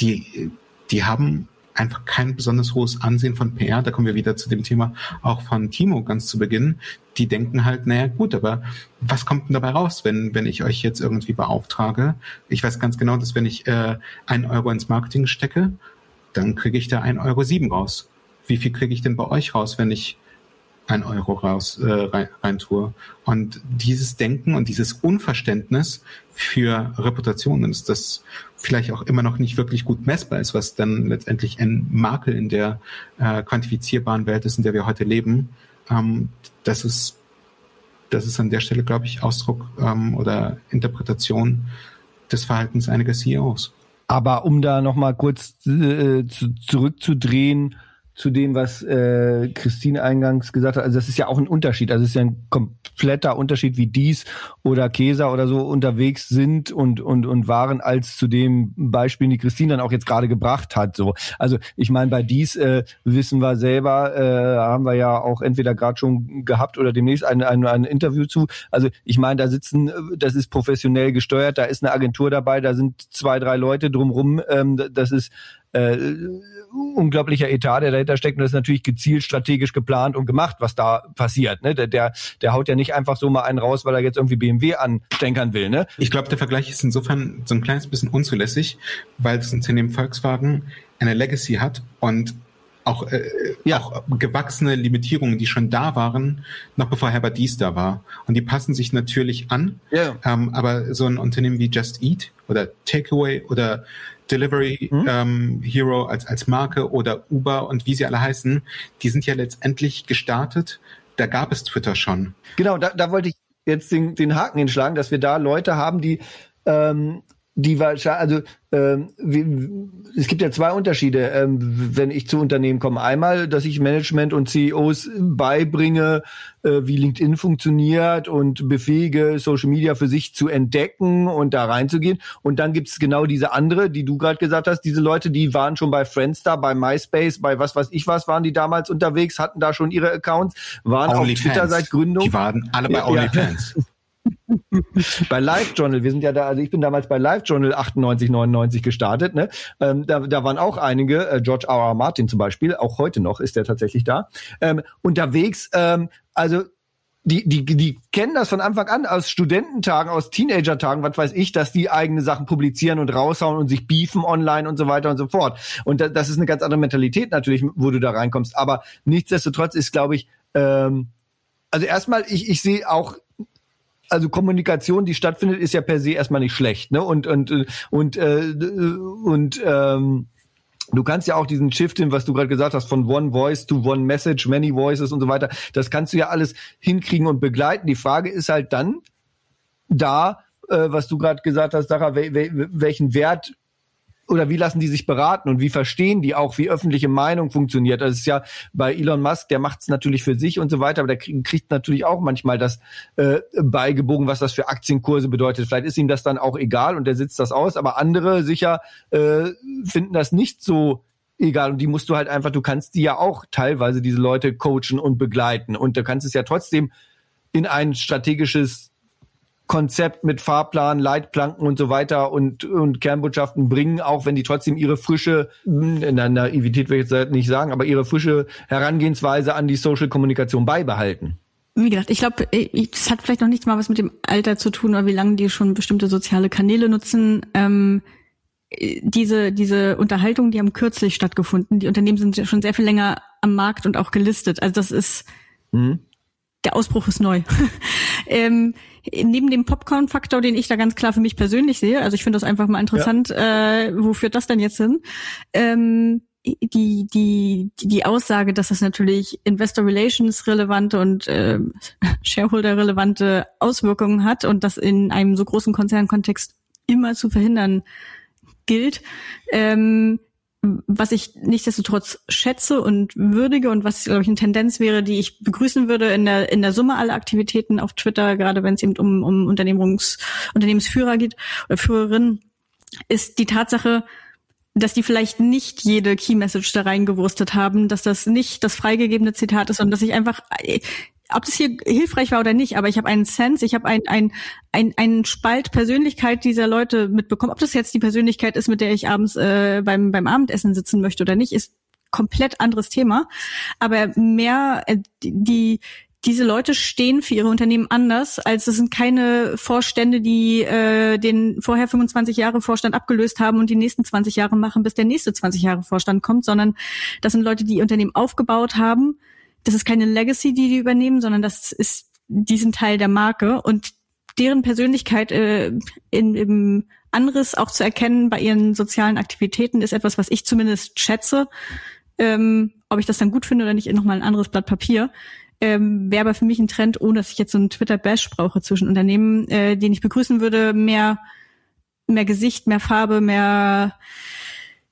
die, die haben einfach kein besonders hohes Ansehen von PR. Da kommen wir wieder zu dem Thema auch von Timo ganz zu Beginn. Die denken halt, naja gut, aber was kommt denn dabei raus, wenn, wenn ich euch jetzt irgendwie beauftrage? Ich weiß ganz genau, dass wenn ich äh, einen Euro ins Marketing stecke, dann kriege ich da ein Euro sieben raus. Wie viel kriege ich denn bei euch raus, wenn ich ein Euro raus äh, rein, rein tue. Und dieses Denken und dieses Unverständnis für Reputationen ist das vielleicht auch immer noch nicht wirklich gut messbar ist, was dann letztendlich ein Makel in der äh, quantifizierbaren Welt ist, in der wir heute leben. Ähm, das ist das ist an der Stelle, glaube ich, Ausdruck ähm, oder Interpretation des Verhaltens einiger CEOs. Aber um da nochmal kurz äh, zu, zurückzudrehen, zu dem, was äh, Christine eingangs gesagt hat. Also das ist ja auch ein Unterschied. Also es ist ja ein kompletter Unterschied, wie dies oder Käser oder so unterwegs sind und und und waren als zu dem Beispiel, die Christine dann auch jetzt gerade gebracht hat. So, also ich meine, bei dies äh, wissen wir selber, äh, haben wir ja auch entweder gerade schon gehabt oder demnächst ein, ein, ein Interview zu. Also ich meine, da sitzen, das ist professionell gesteuert, da ist eine Agentur dabei, da sind zwei, drei Leute drumrum. Ähm, das ist äh, unglaublicher Etat, der dahinter steckt. Und das ist natürlich gezielt strategisch geplant und gemacht, was da passiert. Ne? Der, der, der haut ja nicht einfach so mal einen raus, weil er jetzt irgendwie BMW anstenkern will. Ne? Ich glaube, der Vergleich ist insofern so ein kleines bisschen unzulässig, weil das Unternehmen Volkswagen eine Legacy hat und auch, äh, ja. auch gewachsene Limitierungen, die schon da waren, noch bevor Herbert Dies da war. Und die passen sich natürlich an. Ja. Ähm, aber so ein Unternehmen wie Just Eat oder Takeaway oder Delivery mhm. ähm, Hero als, als Marke oder Uber und wie sie alle heißen, die sind ja letztendlich gestartet. Da gab es Twitter schon. Genau, da, da wollte ich jetzt den, den Haken hinschlagen, dass wir da Leute haben, die ähm, die wahrscheinlich, also ähm, wie, es gibt ja zwei Unterschiede, ähm, wenn ich zu Unternehmen komme. Einmal, dass ich Management und CEOs beibringe, äh, wie LinkedIn funktioniert und befähige, Social Media für sich zu entdecken und da reinzugehen. Und dann gibt es genau diese andere, die du gerade gesagt hast, diese Leute, die waren schon bei Friendster, bei MySpace, bei was weiß ich was, waren die damals unterwegs, hatten da schon ihre Accounts, waren Only auf Twitter seit Gründung. Die waren alle bei OnlyFans. Ja. [laughs] [laughs] bei LiveJournal, wir sind ja da, also ich bin damals bei LiveJournal 98, 99 gestartet, ne? Ähm, da, da waren auch einige, äh, George R. R. Martin zum Beispiel, auch heute noch ist der tatsächlich da, ähm, unterwegs, ähm, also die, die, die kennen das von Anfang an aus Studententagen, aus Teenagertagen, was weiß ich, dass die eigene Sachen publizieren und raushauen und sich beefen online und so weiter und so fort. Und da, das ist eine ganz andere Mentalität natürlich, wo du da reinkommst. Aber nichtsdestotrotz ist, glaube ich, ähm, also erstmal, ich, ich sehe auch also Kommunikation, die stattfindet, ist ja per se erstmal nicht schlecht, ne? Und und und äh, und ähm, Du kannst ja auch diesen Shift hin, was du gerade gesagt hast, von One Voice to One Message, Many Voices und so weiter, das kannst du ja alles hinkriegen und begleiten. Die Frage ist halt dann da, äh, was du gerade gesagt hast, Sarah, wel, welchen Wert oder wie lassen die sich beraten und wie verstehen die auch, wie öffentliche Meinung funktioniert? Das ist ja bei Elon Musk, der macht es natürlich für sich und so weiter, aber der kriegt natürlich auch manchmal das äh, beigebogen, was das für Aktienkurse bedeutet. Vielleicht ist ihm das dann auch egal und der sitzt das aus, aber andere sicher äh, finden das nicht so egal und die musst du halt einfach, du kannst die ja auch teilweise diese Leute coachen und begleiten und du kannst es ja trotzdem in ein strategisches Konzept mit Fahrplan, Leitplanken und so weiter und, und Kernbotschaften bringen, auch wenn die trotzdem ihre frische, hm, in der Naivität will ich jetzt nicht sagen, aber ihre frische Herangehensweise an die Social Kommunikation beibehalten. Wie gesagt, ich glaube, es hat vielleicht noch nichts mal was mit dem Alter zu tun oder wie lange die schon bestimmte soziale Kanäle nutzen. Ähm, diese, diese Unterhaltungen, die haben kürzlich stattgefunden. Die Unternehmen sind schon sehr viel länger am Markt und auch gelistet. Also das ist, mhm. Der Ausbruch ist neu. [laughs] ähm, neben dem Popcorn-Faktor, den ich da ganz klar für mich persönlich sehe, also ich finde das einfach mal interessant, ja. äh, wo führt das denn jetzt hin? Ähm, die, die, die Aussage, dass das natürlich Investor Relations relevante und äh, [laughs] Shareholder relevante Auswirkungen hat und das in einem so großen Konzernkontext immer zu verhindern gilt, ähm, was ich nichtsdestotrotz schätze und würdige und was, glaube ich, eine Tendenz wäre, die ich begrüßen würde in der, in der Summe aller Aktivitäten auf Twitter, gerade wenn es eben um, um Unternehmungs, Unternehmensführer geht oder Führerin, ist die Tatsache, dass die vielleicht nicht jede Key Message da reingewurstet haben, dass das nicht das freigegebene Zitat ist und dass ich einfach ob das hier hilfreich war oder nicht, aber ich habe einen Sense, ich habe ein, ein, ein, einen Spalt Persönlichkeit dieser Leute mitbekommen. Ob das jetzt die Persönlichkeit ist, mit der ich abends äh, beim, beim Abendessen sitzen möchte oder nicht, ist komplett anderes Thema. Aber mehr äh, die diese Leute stehen für ihre Unternehmen anders, als es sind keine Vorstände, die äh, den vorher 25 Jahre Vorstand abgelöst haben und die nächsten 20 Jahre machen, bis der nächste 20 Jahre Vorstand kommt, sondern das sind Leute, die ihr Unternehmen aufgebaut haben, das ist keine Legacy, die die übernehmen, sondern das ist diesen Teil der Marke und deren Persönlichkeit äh, in, im Anriss auch zu erkennen bei ihren sozialen Aktivitäten ist etwas, was ich zumindest schätze. Ähm, ob ich das dann gut finde oder nicht, nochmal ein anderes Blatt Papier. Ähm, Wäre aber für mich ein Trend, ohne dass ich jetzt so einen Twitter-Bash brauche zwischen Unternehmen, äh, den ich begrüßen würde, mehr, mehr Gesicht, mehr Farbe, mehr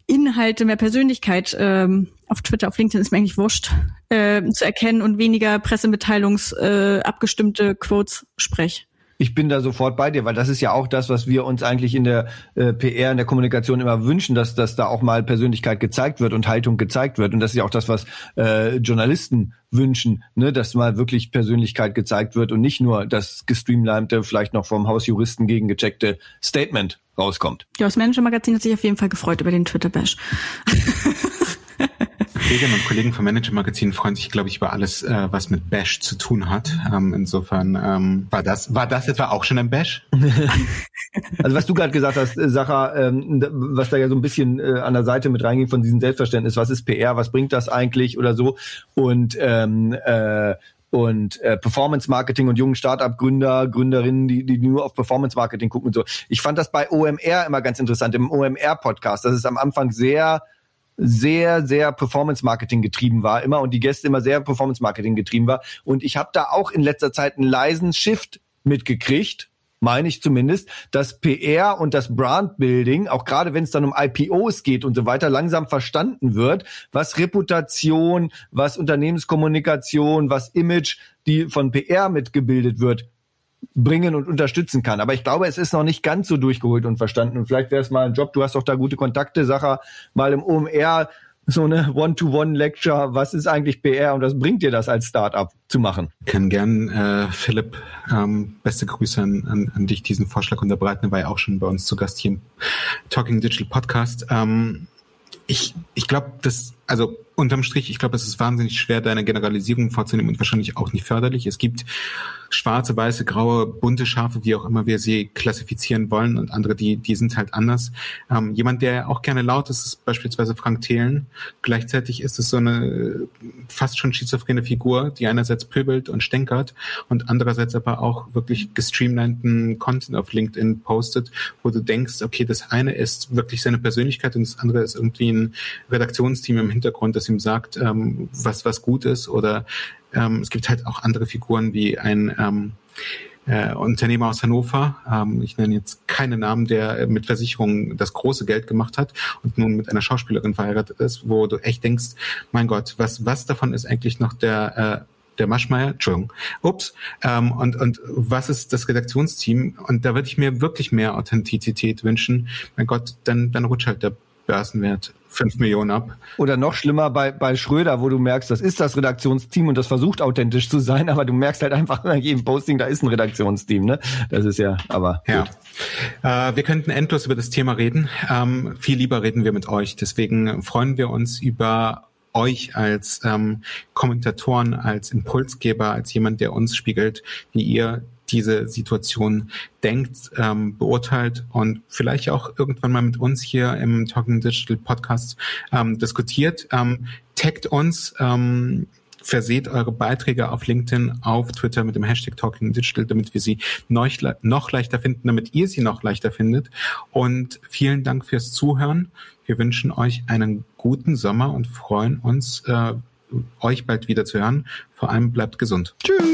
Inhalte, mehr Persönlichkeit ähm, auf Twitter, auf LinkedIn ist mir eigentlich wurscht, äh, zu erkennen und weniger Pressemitteilungs äh, abgestimmte Quotes sprech. Ich bin da sofort bei dir, weil das ist ja auch das, was wir uns eigentlich in der äh, PR, in der Kommunikation immer wünschen, dass, dass da auch mal Persönlichkeit gezeigt wird und Haltung gezeigt wird. Und das ist ja auch das, was äh, Journalisten wünschen, ne, dass mal wirklich Persönlichkeit gezeigt wird und nicht nur das gestreamlimte, vielleicht noch vom Hausjuristen gegengecheckte Statement rauskommt. Ja, das Manager-Magazin hat sich auf jeden Fall gefreut über den Twitter-Bash. [laughs] Kolleginnen und Kollegen vom Manager Magazin freuen sich, glaube ich, über alles, äh, was mit Bash zu tun hat. Ähm, insofern ähm, war das war das etwa auch schon ein Bash? [laughs] also was du gerade gesagt hast, äh, Sacha, ähm, was da ja so ein bisschen äh, an der Seite mit reinging von diesem Selbstverständnis, was ist PR, was bringt das eigentlich oder so und ähm, äh, und äh, Performance Marketing und jungen Startup Gründer, Gründerinnen, die die nur auf Performance Marketing gucken und so. Ich fand das bei OMR immer ganz interessant im OMR Podcast. Das ist am Anfang sehr sehr, sehr Performance-Marketing getrieben war immer und die Gäste immer sehr Performance-Marketing getrieben war. Und ich habe da auch in letzter Zeit einen leisen Shift mitgekriegt, meine ich zumindest, dass PR und das Brandbuilding, auch gerade wenn es dann um IPOs geht und so weiter, langsam verstanden wird, was Reputation, was Unternehmenskommunikation, was Image, die von PR mitgebildet wird, bringen und unterstützen kann. Aber ich glaube, es ist noch nicht ganz so durchgeholt und verstanden. Und vielleicht wäre es mal ein Job, du hast doch da gute Kontakte, Sacher, mal im OMR so eine One-to-One-Lecture, was ist eigentlich PR und was bringt dir das als Startup zu machen? Ich kann gern, äh, Philipp, ähm, beste Grüße an, an, an dich, diesen Vorschlag unterbreiten, er war ja auch schon bei uns zu Gast hier im Talking Digital Podcast. Ähm, ich ich glaube, das, also unterm Strich, ich glaube, es ist wahnsinnig schwer, deine Generalisierung vorzunehmen und wahrscheinlich auch nicht förderlich. Es gibt schwarze, weiße, graue, bunte Schafe, wie auch immer wir sie klassifizieren wollen und andere, die, die sind halt anders. Ähm, jemand, der auch gerne laut ist, ist beispielsweise Frank Thelen. Gleichzeitig ist es so eine fast schon schizophrene Figur, die einerseits pöbelt und stänkert und andererseits aber auch wirklich gestreamlinten Content auf LinkedIn postet, wo du denkst, okay, das eine ist wirklich seine Persönlichkeit und das andere ist irgendwie ein Redaktionsteam im Hintergrund, das ihm sagt, ähm, was, was gut ist. Oder ähm, es gibt halt auch andere Figuren wie ein ähm, äh, Unternehmer aus Hannover, ähm, ich nenne jetzt keine Namen, der mit Versicherungen das große Geld gemacht hat und nun mit einer Schauspielerin verheiratet ist, wo du echt denkst, mein Gott, was, was davon ist eigentlich noch der äh, der Maschmeier, Entschuldigung, ups, ähm, und, und was ist das Redaktionsteam? Und da würde ich mir wirklich mehr Authentizität wünschen. Mein Gott, dann, dann rutscht halt der Börsenwert fünf Millionen ab. Oder noch schlimmer bei, bei Schröder, wo du merkst, das ist das Redaktionsteam und das versucht authentisch zu sein, aber du merkst halt einfach nach jedem Posting, da ist ein Redaktionsteam, ne? Das ist ja, aber. Ja. Äh, wir könnten endlos über das Thema reden. Ähm, viel lieber reden wir mit euch. Deswegen freuen wir uns über euch als ähm, Kommentatoren, als Impulsgeber, als jemand, der uns spiegelt, wie ihr diese Situation denkt, ähm, beurteilt und vielleicht auch irgendwann mal mit uns hier im Talking Digital Podcast ähm, diskutiert. Ähm, taggt uns. Ähm, verseht eure Beiträge auf LinkedIn, auf Twitter mit dem Hashtag Talking Digital, damit wir sie noch, noch leichter finden, damit ihr sie noch leichter findet. Und vielen Dank fürs Zuhören. Wir wünschen euch einen guten Sommer und freuen uns, äh, euch bald wieder zu hören. Vor allem bleibt gesund. Tschüss.